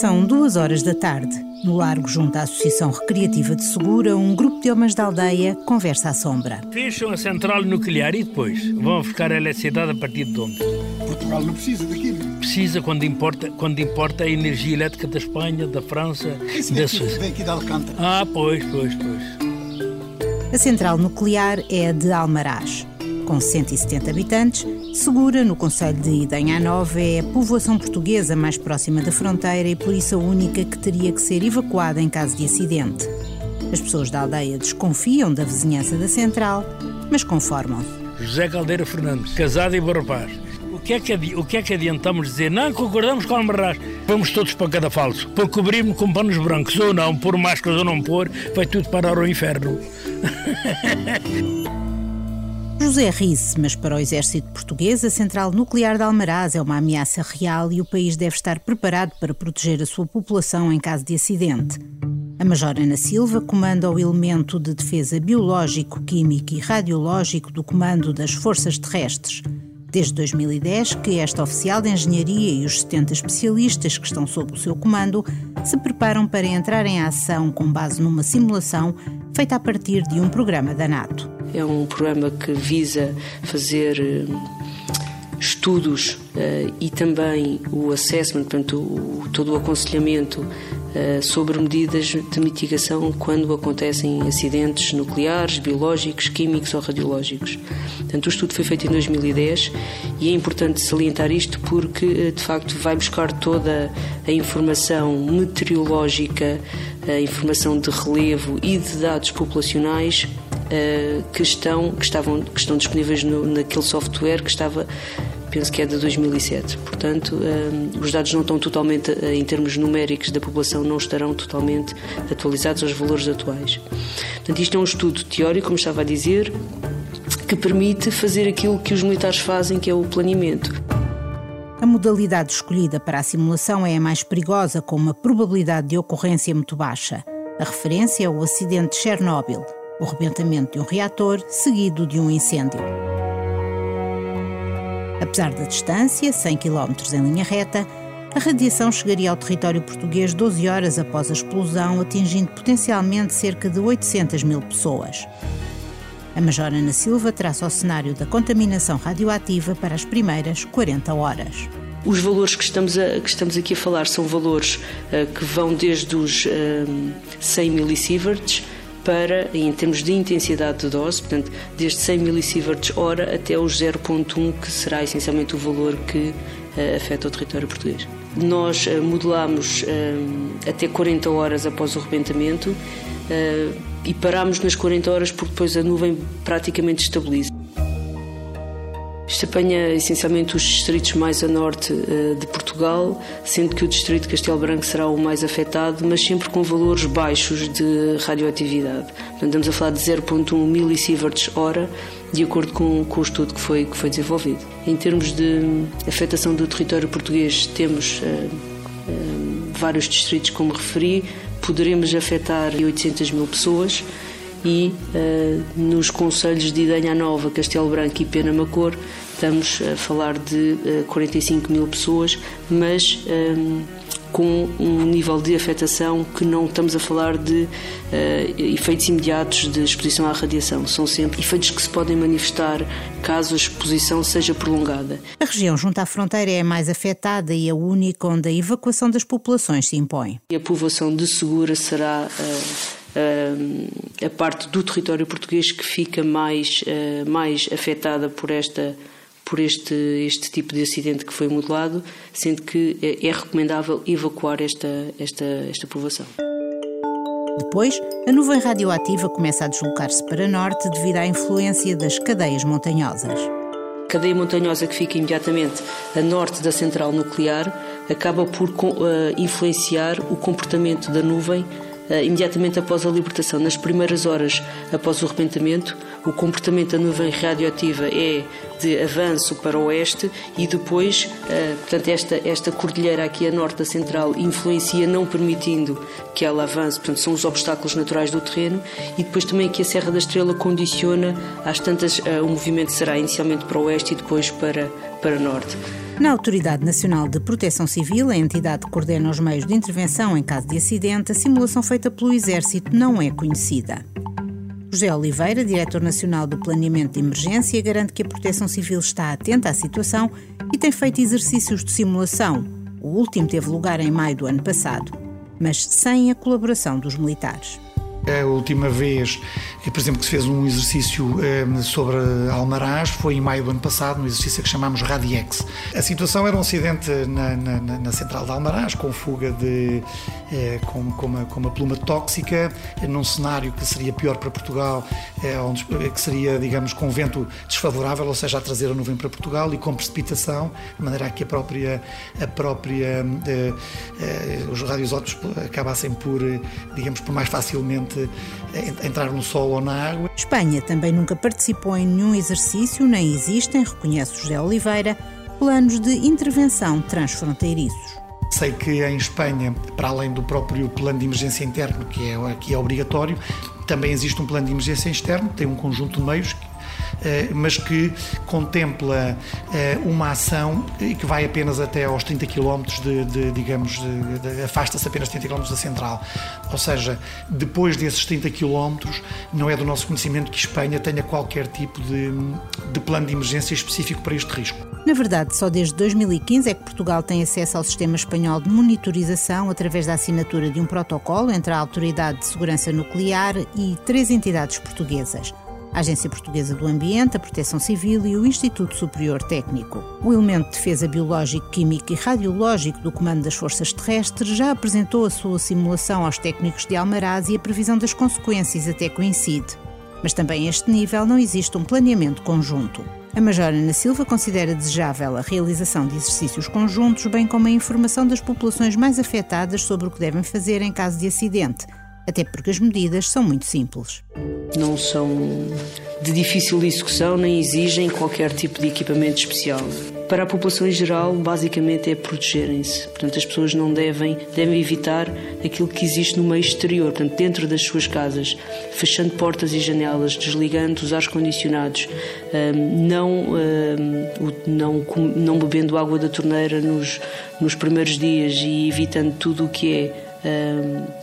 São duas horas da tarde. No largo, junto à Associação Recreativa de Segura, um grupo de homens da aldeia conversa à sombra. Fecham a central nuclear e depois vão buscar a eletricidade a partir de onde? Portugal não precisa daquilo. Precisa quando importa, quando importa a energia elétrica da Espanha, da França, Esse da Suíça. vem aqui de Alcântara. Ah, pois, pois, pois. A central nuclear é a de Almaraz. Com 170 habitantes, Segura, no Conselho de Idanha Nova, é a povoação portuguesa mais próxima da fronteira e por isso a única que teria que ser evacuada em caso de acidente. As pessoas da aldeia desconfiam da vizinhança da central, mas conformam-se. José Caldeira Fernandes, casado e bom rapaz. O que, é que, o que é que adiantamos dizer? Não concordamos com o Almarraz. Vamos todos para cada falso. Por cobrir-me com panos brancos ou não, por máscaras ou não pôr, vai tudo parar ao inferno. José ri-se, mas para o exército português, a central nuclear de Almaraz é uma ameaça real e o país deve estar preparado para proteger a sua população em caso de acidente. A Major Ana Silva comanda o elemento de defesa biológico, químico e radiológico do Comando das Forças Terrestres. Desde 2010 que esta oficial de engenharia e os 70 especialistas que estão sob o seu comando se preparam para entrar em ação com base numa simulação feita a partir de um programa da NATO. É um programa que visa fazer eh, estudos eh, e também o assessment, portanto, todo o aconselhamento eh, sobre medidas de mitigação quando acontecem acidentes nucleares, biológicos, químicos ou radiológicos. Portanto, o estudo foi feito em 2010 e é importante salientar isto porque, de facto, vai buscar toda a informação meteorológica, a informação de relevo e de dados populacionais eh, que estão que estavam que estão disponíveis no, naquele software que estava penso que é de 2007 portanto eh, os dados não estão totalmente eh, em termos numéricos da população não estarão totalmente atualizados aos valores atuais. Portanto isto é um estudo teórico como estava a dizer que permite fazer aquilo que os militares fazem que é o planeamento. A modalidade escolhida para a simulação é a mais perigosa, com uma probabilidade de ocorrência muito baixa. A referência é o acidente de Chernobyl, o rebentamento de um reator seguido de um incêndio. Apesar da distância, 100 km em linha reta, a radiação chegaria ao território português 12 horas após a explosão, atingindo potencialmente cerca de 800 mil pessoas. A Major Ana Silva traça o cenário da contaminação radioativa para as primeiras 40 horas. Os valores que estamos, a- que estamos aqui a falar são valores eh, que vão desde os eh, 100 millisieverts para, em termos de intensidade de dose, portanto, desde 100 millisieverts hora até os 0.1, que será essencialmente o valor que eh, afeta o território português. Nós eh, modelamos eh, até 40 horas após o rebentamento e paramos nas 40 horas porque depois a nuvem praticamente estabiliza. Isto apanha essencialmente os distritos mais a norte eh, de Portugal, sendo que o distrito de Castelo Branco será o mais afetado, mas sempre com valores baixos de radioatividade. Portanto, estamos a falar de 0.1 millisieverts hora, de acordo com, com o estudo que foi, que foi desenvolvido. Em termos de afetação do território português, temos eh, eh, vários distritos, como referi, poderemos afetar 800 mil pessoas e eh, nos conselhos de Idanha Nova, Castelo Branco e Pena Macor estamos a falar de eh, 45 mil pessoas, mas eh, com um nível de afetação que não estamos a falar de eh, efeitos imediatos de exposição à radiação. São sempre efeitos que se podem manifestar caso a exposição seja prolongada. A região junto à fronteira é a mais afetada e a única onde a evacuação das populações se impõe. E a povoação de Segura será eh, a parte do território português que fica mais, eh, mais afetada por esta por este, este tipo de acidente que foi modelado, sendo que é, é recomendável evacuar esta, esta, esta povoação. Depois, a nuvem radioativa começa a deslocar-se para norte devido à influência das cadeias montanhosas. A cadeia montanhosa que fica imediatamente a norte da central nuclear acaba por eh, influenciar o comportamento da nuvem imediatamente após a libertação. Nas primeiras horas após o rebentamento, o comportamento da nuvem radioativa é de avanço para o oeste e depois, eh, portanto, esta, esta cordilheira aqui a norte da central influencia, não permitindo que ela avance, portanto, são os obstáculos naturais do terreno e depois também que a Serra da Estrela condiciona, às tantas, eh, o movimento será inicialmente para o oeste e depois para, para norte. Na Autoridade Nacional de Proteção Civil, a entidade que coordena os meios de intervenção em caso de acidente, a simulação feita pelo Exército não é conhecida. José Oliveira, diretor nacional do Planeamento de Emergência, garante que a Proteção Civil está atenta à situação e tem feito exercícios de simulação. O último teve lugar em maio do ano passado, mas sem a colaboração dos militares. A última vez, por exemplo, que se fez um exercício ehm, sobre Almaraz foi em maio do ano passado, no exercício que chamamos Radiex. A situação era um acidente na, na, na central de Almaraz, com fuga de. Eh, com, com, uma, com uma pluma tóxica, num cenário que seria pior para Portugal, eh, onde, que seria, digamos, com vento desfavorável, ou seja, a trazer a nuvem para Portugal e com precipitação, de maneira a que a própria. A própria eh, os radioisótopos acabassem por, digamos, por mais facilmente entrar no sol ou na água. Espanha também nunca participou em nenhum exercício, nem existem, reconhece José Oliveira, planos de intervenção transfronteiriços. Sei que em Espanha, para além do próprio plano de emergência interno, que é, que é obrigatório, também existe um plano de emergência externo, tem um conjunto de meios mas que contempla eh, uma ação que vai apenas até aos 30 km de, de digamos, afasta-se apenas 30 km da central. Ou seja, depois desses 30 km, não é do nosso conhecimento que Espanha tenha qualquer tipo de, de plano de emergência específico para este risco. Na verdade, só desde 2015 é que Portugal tem acesso ao sistema espanhol de monitorização através da assinatura de um protocolo entre a Autoridade de Segurança Nuclear e três entidades portuguesas a Agência Portuguesa do Ambiente, a Proteção Civil e o Instituto Superior Técnico. O elemento de defesa biológico, químico e radiológico do Comando das Forças Terrestres já apresentou a sua simulação aos técnicos de Almaraz e a previsão das consequências até coincide. Mas também a este nível não existe um planeamento conjunto. A Major Ana Silva considera desejável a realização de exercícios conjuntos, bem como a informação das populações mais afetadas sobre o que devem fazer em caso de acidente, até porque as medidas são muito simples. Não são de difícil execução nem exigem qualquer tipo de equipamento especial. Para a população em geral, basicamente é protegerem-se. Portanto, as pessoas não devem, devem evitar aquilo que existe no meio exterior, portanto, dentro das suas casas, fechando portas e janelas, desligando os ar-condicionados, hum, não, hum, não, não bebendo água da torneira nos, nos primeiros dias e evitando tudo o que é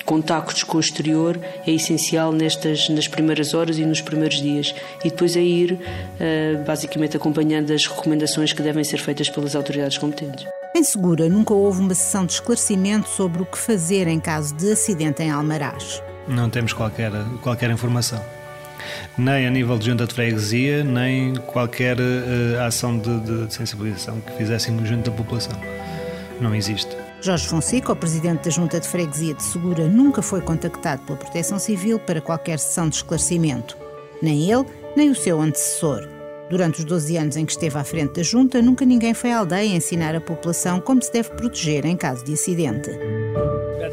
contactos com o exterior é essencial nestas nas primeiras horas e nos primeiros dias e depois é ir uh, basicamente acompanhando as recomendações que devem ser feitas pelas autoridades competentes. Em Segura nunca houve uma sessão de esclarecimento sobre o que fazer em caso de acidente em Almaraz. Não temos qualquer qualquer informação nem a nível de junta de freguesia, nem qualquer uh, ação de, de, de sensibilização que fizessem junto da população. Não existe. Jorge Fonseca, o presidente da Junta de Freguesia de Segura, nunca foi contactado pela Proteção Civil para qualquer sessão de esclarecimento. Nem ele, nem o seu antecessor. Durante os 12 anos em que esteve à frente da Junta, nunca ninguém foi à aldeia ensinar a população como se deve proteger em caso de acidente.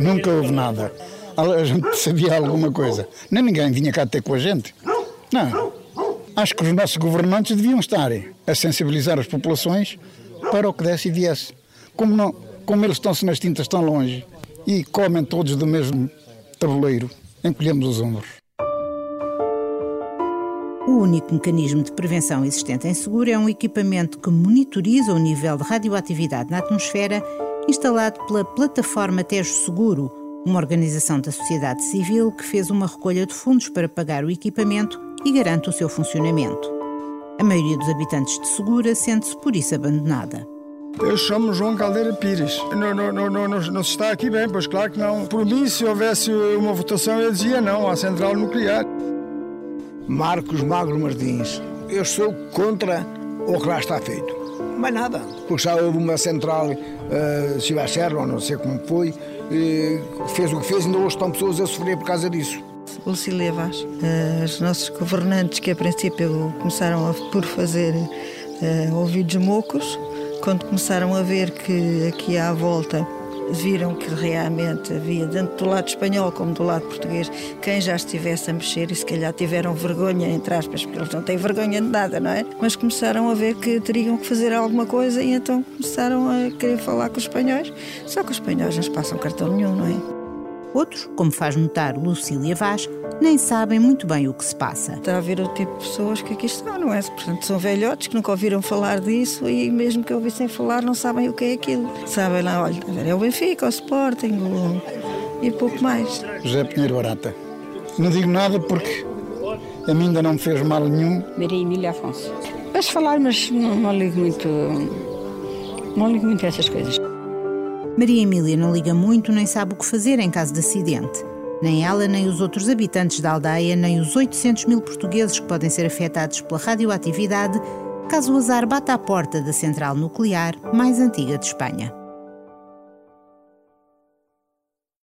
Nunca houve nada. A gente sabia alguma coisa. Nem ninguém vinha cá ter com a gente. Não. Acho que os nossos governantes deviam estar a sensibilizar as populações para o que desse e viesse. Como não, como eles estão-se nas tintas tão longe e comem todos do mesmo tabuleiro, encolhemos os ombros. O único mecanismo de prevenção existente em seguro é um equipamento que monitoriza o nível de radioatividade na atmosfera instalado pela plataforma Tejo Seguro, uma organização da sociedade civil que fez uma recolha de fundos para pagar o equipamento e garante o seu funcionamento. A maioria dos habitantes de Segura sente-se por isso abandonada. Eu chamo João Caldeira Pires. Não, não, não, não, não se está aqui bem, pois claro que não. Por mim, se houvesse uma votação, eu dizia não à central nuclear. Marcos Magro Martins. Eu sou contra o que lá está feito. Mais nada. Porque já houve uma central, uh, Silva Serra, ou não sei como foi, uh, fez o que fez, ainda hoje estão pessoas a sofrer por causa disso. Lucília Vaz. Uh, os nossos governantes, que a princípio começaram a, por fazer uh, ouvidos mocos, quando começaram a ver que aqui à volta viram que realmente havia, tanto do lado espanhol como do lado português, quem já estivesse a mexer e se calhar tiveram vergonha, entre aspas, porque eles não têm vergonha de nada, não é? Mas começaram a ver que teriam que fazer alguma coisa e então começaram a querer falar com os espanhóis, só que os espanhóis não passam cartão nenhum, não é? Outros, como faz notar Lucília Vaz, nem sabem muito bem o que se passa. Está a ver o tipo de pessoas que aqui estão, não é? Portanto, são velhotes que nunca ouviram falar disso e mesmo que ouvissem falar não sabem o que é aquilo. Sabem lá, olha, é o Benfica, o Sporting o... e pouco mais. José Pinheiro Barata. Não digo nada porque a mim ainda não me fez mal nenhum. Maria Emília Afonso. Posso falar, mas não, não ligo muito. Não ligo muito a essas coisas. Maria Emília não liga muito nem sabe o que fazer em caso de acidente. Nem ela, nem os outros habitantes da aldeia, nem os 800 mil portugueses que podem ser afetados pela radioatividade, caso o azar bata à porta da central nuclear mais antiga de Espanha.